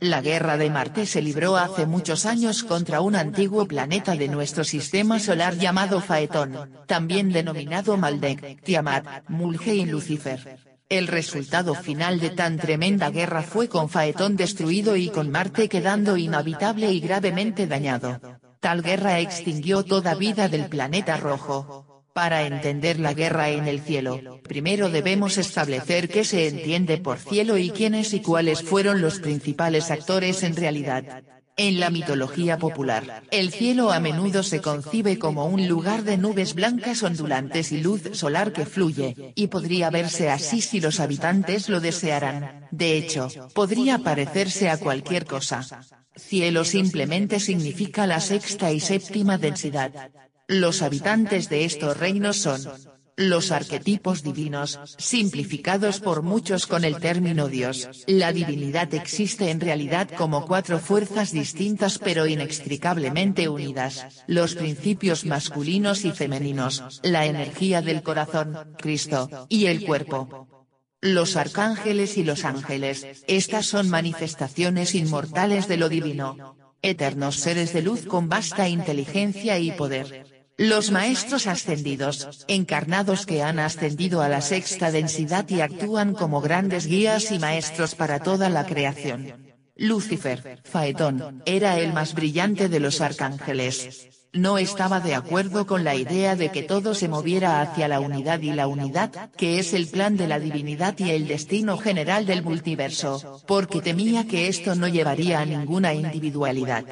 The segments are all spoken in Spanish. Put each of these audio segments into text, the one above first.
La guerra de Marte se libró hace muchos años contra un antiguo planeta de nuestro sistema solar llamado Faetón, también denominado Maldek, Tiamat, Mulge y Lucifer. El resultado final de tan tremenda guerra fue con Faetón destruido y con Marte quedando inhabitable y gravemente dañado. Tal guerra extinguió toda vida del planeta rojo. Para entender la guerra en el cielo, primero debemos establecer qué se entiende por cielo y quiénes y cuáles fueron los principales actores en realidad. En la mitología popular, el cielo a menudo se concibe como un lugar de nubes blancas ondulantes y luz solar que fluye, y podría verse así si los habitantes lo desearan. De hecho, podría parecerse a cualquier cosa. Cielo simplemente significa la sexta y séptima densidad. Los habitantes de estos reinos son los arquetipos divinos, simplificados por muchos con el término Dios. La divinidad existe en realidad como cuatro fuerzas distintas pero inextricablemente unidas, los principios masculinos y femeninos, la energía del corazón, Cristo, y el cuerpo. Los arcángeles y los ángeles, estas son manifestaciones inmortales de lo divino. Eternos seres de luz con vasta inteligencia y poder. Los maestros ascendidos, encarnados que han ascendido a la sexta densidad y actúan como grandes guías y maestros para toda la creación. Lucifer, Faetón, era el más brillante de los arcángeles. No estaba de acuerdo con la idea de que todo se moviera hacia la unidad y la unidad, que es el plan de la divinidad y el destino general del multiverso, porque temía que esto no llevaría a ninguna individualidad.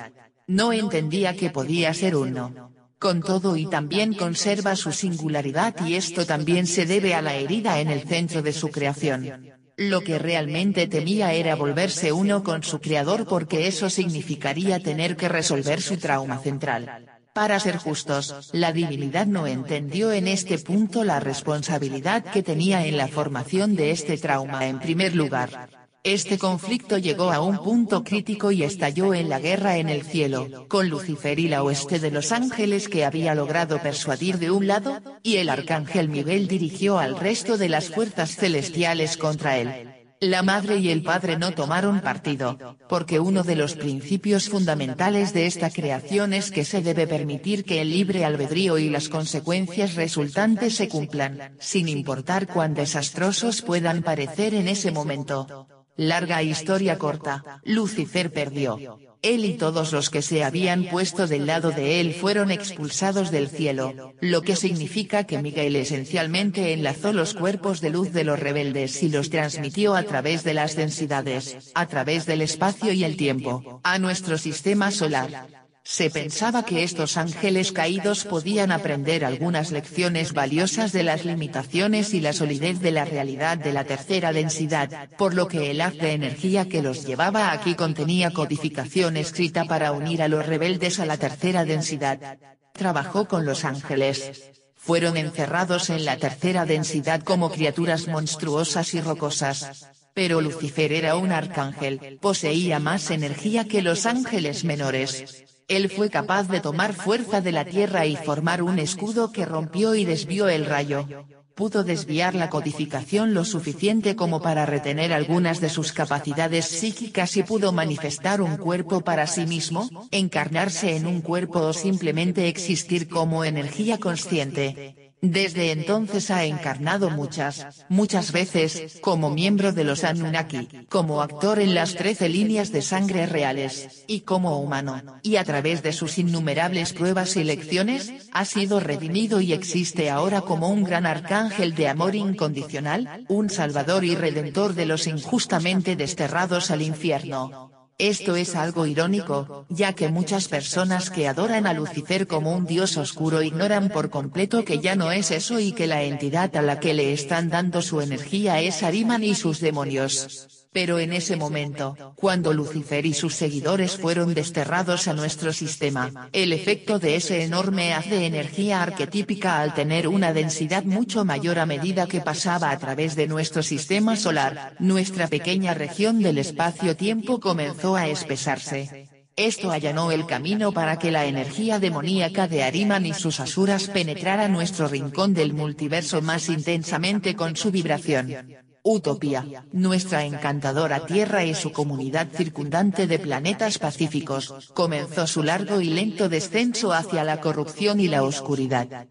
No entendía que podía ser uno. Con todo y también conserva su singularidad y esto también se debe a la herida en el centro de su creación. Lo que realmente temía era volverse uno con su creador porque eso significaría tener que resolver su trauma central. Para ser justos, la divinidad no entendió en este punto la responsabilidad que tenía en la formación de este trauma en primer lugar. Este conflicto llegó a un punto crítico y estalló en la guerra en el cielo, con Lucifer y la oeste de los ángeles que había logrado persuadir de un lado, y el arcángel Miguel dirigió al resto de las fuerzas celestiales contra él. La madre y el padre no tomaron partido, porque uno de los principios fundamentales de esta creación es que se debe permitir que el libre albedrío y las consecuencias resultantes se cumplan, sin importar cuán desastrosos puedan parecer en ese momento. Larga historia corta, Lucifer perdió. Él y todos los que se habían puesto del lado de él fueron expulsados del cielo, lo que significa que Miguel esencialmente enlazó los cuerpos de luz de los rebeldes y los transmitió a través de las densidades, a través del espacio y el tiempo, a nuestro sistema solar. Se pensaba que estos ángeles caídos podían aprender algunas lecciones valiosas de las limitaciones y la solidez de la realidad de la tercera densidad, por lo que el haz de energía que los llevaba aquí contenía codificación escrita para unir a los rebeldes a la tercera densidad. Trabajó con los ángeles. Fueron encerrados en la tercera densidad como criaturas monstruosas y rocosas. Pero Lucifer era un arcángel, poseía más energía que los ángeles menores. Él fue capaz de tomar fuerza de la tierra y formar un escudo que rompió y desvió el rayo. Pudo desviar la codificación lo suficiente como para retener algunas de sus capacidades psíquicas y pudo manifestar un cuerpo para sí mismo, encarnarse en un cuerpo o simplemente existir como energía consciente. Desde entonces ha encarnado muchas, muchas veces, como miembro de los Anunnaki, como actor en las trece líneas de sangre reales, y como humano, y a través de sus innumerables pruebas y lecciones, ha sido redimido y existe ahora como un gran arcángel de amor incondicional, un salvador y redentor de los injustamente desterrados al infierno. Esto es algo irónico, ya que muchas personas que adoran a Lucifer como un dios oscuro ignoran por completo que ya no es eso y que la entidad a la que le están dando su energía es Ariman y sus demonios. Pero en ese momento, cuando Lucifer y sus seguidores fueron desterrados a nuestro sistema, el efecto de ese enorme haz de energía arquetípica al tener una densidad mucho mayor a medida que pasaba a través de nuestro sistema solar, nuestra pequeña región del espacio-tiempo comenzó a espesarse. Esto allanó el camino para que la energía demoníaca de Ariman y sus asuras penetrara nuestro rincón del multiverso más intensamente con su vibración. Utopía, nuestra encantadora Tierra y su comunidad circundante de planetas pacíficos, comenzó su largo y lento descenso hacia la corrupción y la oscuridad.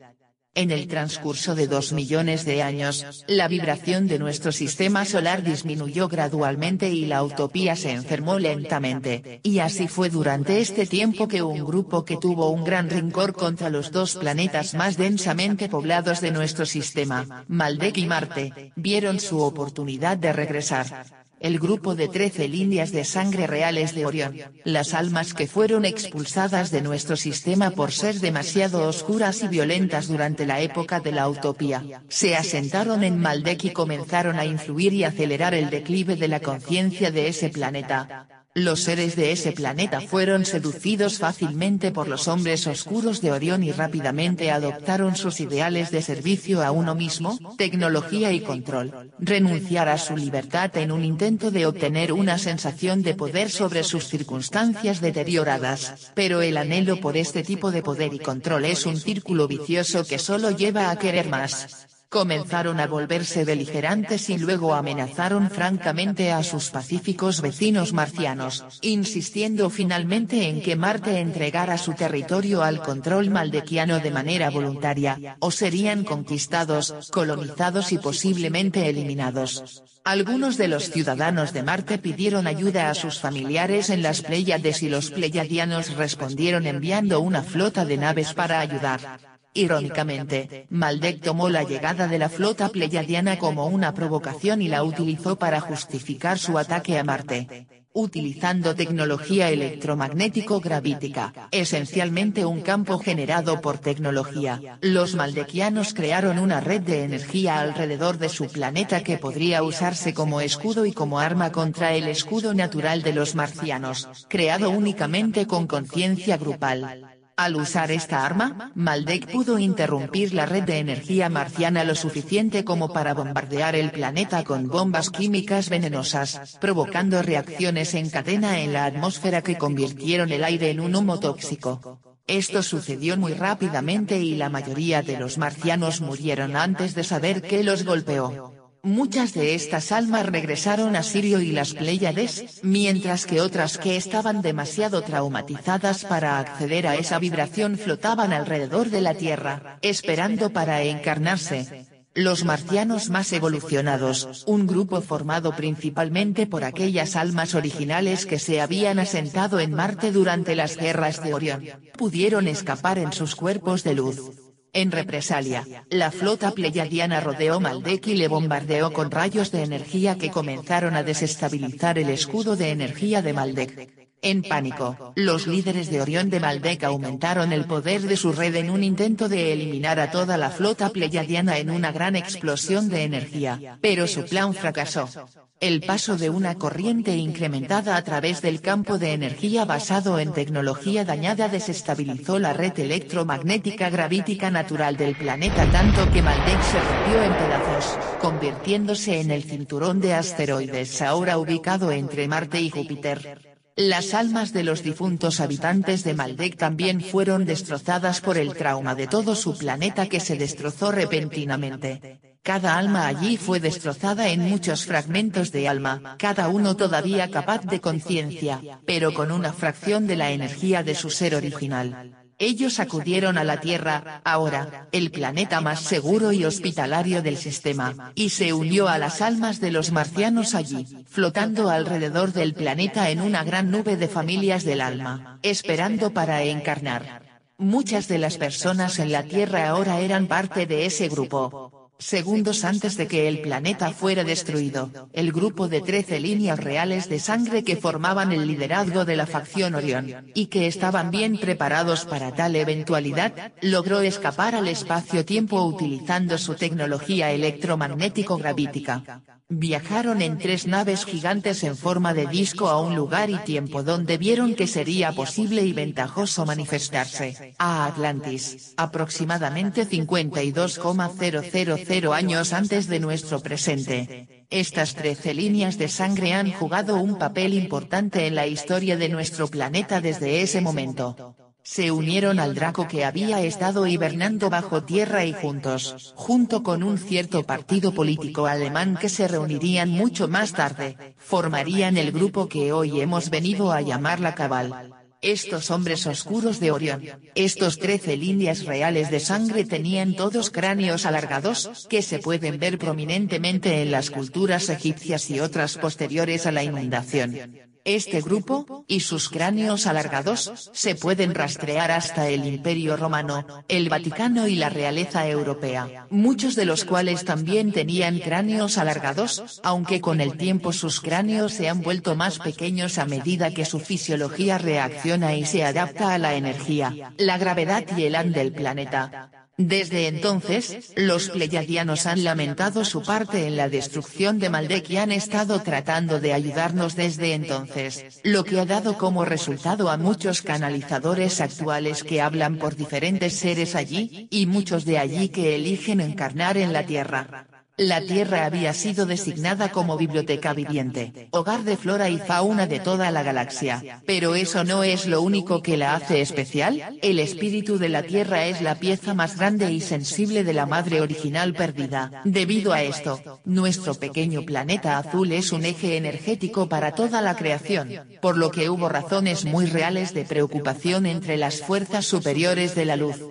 En el transcurso de dos millones de años, la vibración de nuestro sistema solar disminuyó gradualmente y la utopía se enfermó lentamente, y así fue durante este tiempo que un grupo que tuvo un gran rincor contra los dos planetas más densamente poblados de nuestro sistema, Maldek y Marte, vieron su oportunidad de regresar el grupo de trece líneas de sangre reales de Orión, las almas que fueron expulsadas de nuestro sistema por ser demasiado oscuras y violentas durante la época de la utopía, se asentaron en Maldek y comenzaron a influir y acelerar el declive de la conciencia de ese planeta, los seres de ese planeta fueron seducidos fácilmente por los hombres oscuros de Orión y rápidamente adoptaron sus ideales de servicio a uno mismo, tecnología y control, renunciar a su libertad en un intento de obtener una sensación de poder sobre sus circunstancias deterioradas, pero el anhelo por este tipo de poder y control es un círculo vicioso que solo lleva a querer más comenzaron a volverse beligerantes y luego amenazaron francamente a sus pacíficos vecinos marcianos, insistiendo finalmente en que Marte entregara su territorio al control maldequiano de manera voluntaria, o serían conquistados, colonizados y posiblemente eliminados. Algunos de los ciudadanos de Marte pidieron ayuda a sus familiares en las Pléyades y los pleyadianos respondieron enviando una flota de naves para ayudar. Irónicamente, Maldek tomó la llegada de la flota pleyadiana como una provocación y la utilizó para justificar su ataque a Marte. Utilizando tecnología electromagnético-gravítica, esencialmente un campo generado por tecnología, los maldequianos crearon una red de energía alrededor de su planeta que podría usarse como escudo y como arma contra el escudo natural de los marcianos, creado únicamente con conciencia grupal. Al usar esta arma, Maldek pudo interrumpir la red de energía marciana lo suficiente como para bombardear el planeta con bombas químicas venenosas, provocando reacciones en cadena en la atmósfera que convirtieron el aire en un humo tóxico. Esto sucedió muy rápidamente y la mayoría de los marcianos murieron antes de saber qué los golpeó. Muchas de estas almas regresaron a Sirio y las Pléyades, mientras que otras que estaban demasiado traumatizadas para acceder a esa vibración flotaban alrededor de la Tierra, esperando para encarnarse. Los marcianos más evolucionados, un grupo formado principalmente por aquellas almas originales que se habían asentado en Marte durante las guerras de Orión, pudieron escapar en sus cuerpos de luz. En represalia, la flota pleyadiana rodeó Maldek y le bombardeó con rayos de energía que comenzaron a desestabilizar el escudo de energía de Maldek. En pánico, los líderes de Orión de Maldek aumentaron el poder de su red en un intento de eliminar a toda la flota pleyadiana en una gran explosión de energía, pero su plan fracasó. El paso de una corriente incrementada a través del campo de energía basado en tecnología dañada desestabilizó la red electromagnética gravítica natural del planeta tanto que Maldek se rompió en pedazos, convirtiéndose en el cinturón de asteroides ahora ubicado entre Marte y Júpiter. Las almas de los difuntos habitantes de Maldek también fueron destrozadas por el trauma de todo su planeta que se destrozó repentinamente. Cada alma allí fue destrozada en muchos fragmentos de alma, cada uno todavía capaz de conciencia, pero con una fracción de la energía de su ser original. Ellos acudieron a la Tierra, ahora, el planeta más seguro y hospitalario del sistema, y se unió a las almas de los marcianos allí, flotando alrededor del planeta en una gran nube de familias del alma, esperando para encarnar. Muchas de las personas en la Tierra ahora eran parte de ese grupo, Segundos antes de que el planeta fuera destruido, el grupo de 13 líneas reales de sangre que formaban el liderazgo de la facción Orión, y que estaban bien preparados para tal eventualidad, logró escapar al espacio-tiempo utilizando su tecnología electromagnético-gravítica. Viajaron en tres naves gigantes en forma de disco a un lugar y tiempo donde vieron que sería posible y ventajoso manifestarse, a Atlantis, aproximadamente 52,000 años antes de nuestro presente. Estas trece líneas de sangre han jugado un papel importante en la historia de nuestro planeta desde ese momento. Se unieron al Draco que había estado hibernando bajo tierra y juntos, junto con un cierto partido político alemán que se reunirían mucho más tarde, formarían el grupo que hoy hemos venido a llamar la Cabal. Estos hombres oscuros de Orión, estos trece líneas reales de sangre tenían todos cráneos alargados, que se pueden ver prominentemente en las culturas egipcias y otras posteriores a la inundación. Este grupo, y sus cráneos alargados, se pueden rastrear hasta el Imperio Romano, el Vaticano y la realeza europea, muchos de los cuales también tenían cráneos alargados, aunque con el tiempo sus cráneos se han vuelto más pequeños a medida que su fisiología reacciona y se adapta a la energía, la gravedad y el an del planeta. Desde entonces, los pleyadianos han lamentado su parte en la destrucción de Maldek y han estado tratando de ayudarnos desde entonces, lo que ha dado como resultado a muchos canalizadores actuales que hablan por diferentes seres allí, y muchos de allí que eligen encarnar en la Tierra. La Tierra había sido designada como biblioteca viviente, hogar de flora y fauna de toda la galaxia, pero eso no es lo único que la hace especial, el espíritu de la Tierra es la pieza más grande y sensible de la madre original perdida. Debido a esto, nuestro pequeño planeta azul es un eje energético para toda la creación, por lo que hubo razones muy reales de preocupación entre las fuerzas superiores de la luz.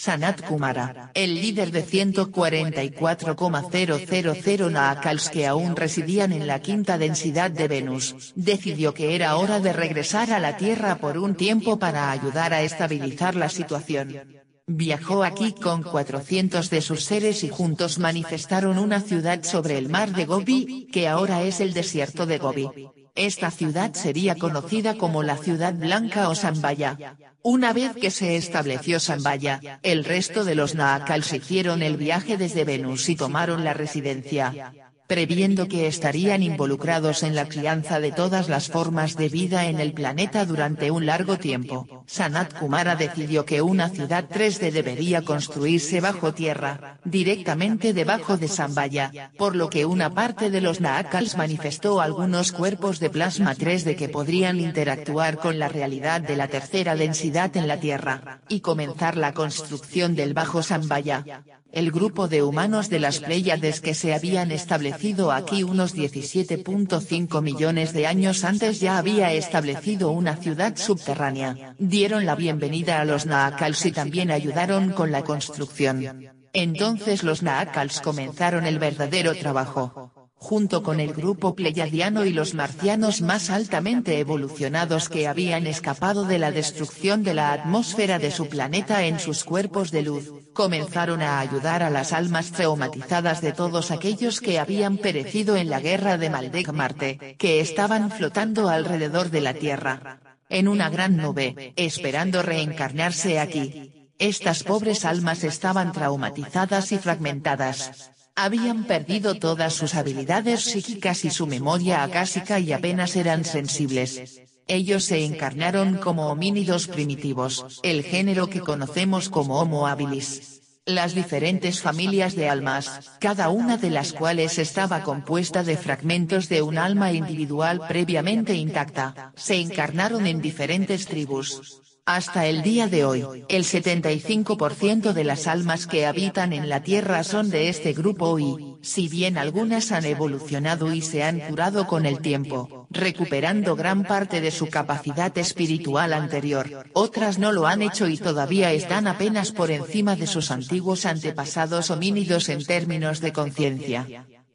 Sanat Kumara, el líder de 144,000 Naakals que aún residían en la quinta densidad de Venus, decidió que era hora de regresar a la Tierra por un tiempo para ayudar a estabilizar la situación. Viajó aquí con 400 de sus seres y juntos manifestaron una ciudad sobre el mar de Gobi, que ahora es el desierto de Gobi. Esta ciudad sería conocida como la Ciudad Blanca o Sambaya. Una vez que se estableció Sambaya, el resto de los Naakals hicieron el viaje desde Venus y tomaron la residencia previendo que estarían involucrados en la crianza de todas las formas de vida en el planeta durante un largo tiempo. Sanat Kumara decidió que una ciudad 3D debería construirse bajo tierra, directamente debajo de Sambaya, por lo que una parte de los Naakals manifestó algunos cuerpos de plasma 3D que podrían interactuar con la realidad de la tercera densidad en la Tierra, y comenzar la construcción del bajo Sambaya. El grupo de humanos de las Pléyades que se habían establecido aquí unos 17.5 millones de años antes ya había establecido una ciudad subterránea, dieron la bienvenida a los Naakals y también ayudaron con la construcción. Entonces los Naakals comenzaron el verdadero trabajo junto con el grupo pleyadiano y los marcianos más altamente evolucionados que habían escapado de la destrucción de la atmósfera de su planeta en sus cuerpos de luz, comenzaron a ayudar a las almas traumatizadas de todos aquellos que habían perecido en la guerra de Maldek Marte, que estaban flotando alrededor de la Tierra. En una gran nube, esperando reencarnarse aquí. Estas pobres almas estaban traumatizadas y fragmentadas habían perdido todas sus habilidades psíquicas y su memoria acásica y apenas eran sensibles. Ellos se encarnaron como homínidos primitivos, el género que conocemos como Homo habilis. Las diferentes familias de almas, cada una de las cuales estaba compuesta de fragmentos de un alma individual previamente intacta, se encarnaron en diferentes tribus, hasta el día de hoy, el 75% de las almas que habitan en la Tierra son de este grupo y, si bien algunas han evolucionado y se han curado con el tiempo, recuperando gran parte de su capacidad espiritual anterior, otras no lo han hecho y todavía están apenas por encima de sus antiguos antepasados homínidos en términos de conciencia.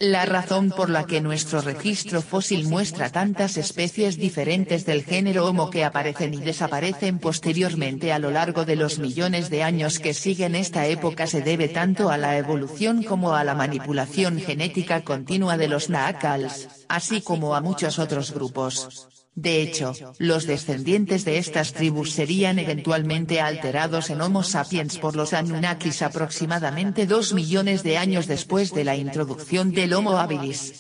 La razón por la que nuestro registro fósil muestra tantas especies diferentes del género Homo que aparecen y desaparecen posteriormente a lo largo de los millones de años que siguen esta época se debe tanto a la evolución como a la manipulación genética continua de los Naakals, así como a muchos otros grupos. De hecho, los descendientes de estas tribus serían eventualmente alterados en Homo sapiens por los Anunnakis aproximadamente dos millones de años después de la introducción del Homo habilis.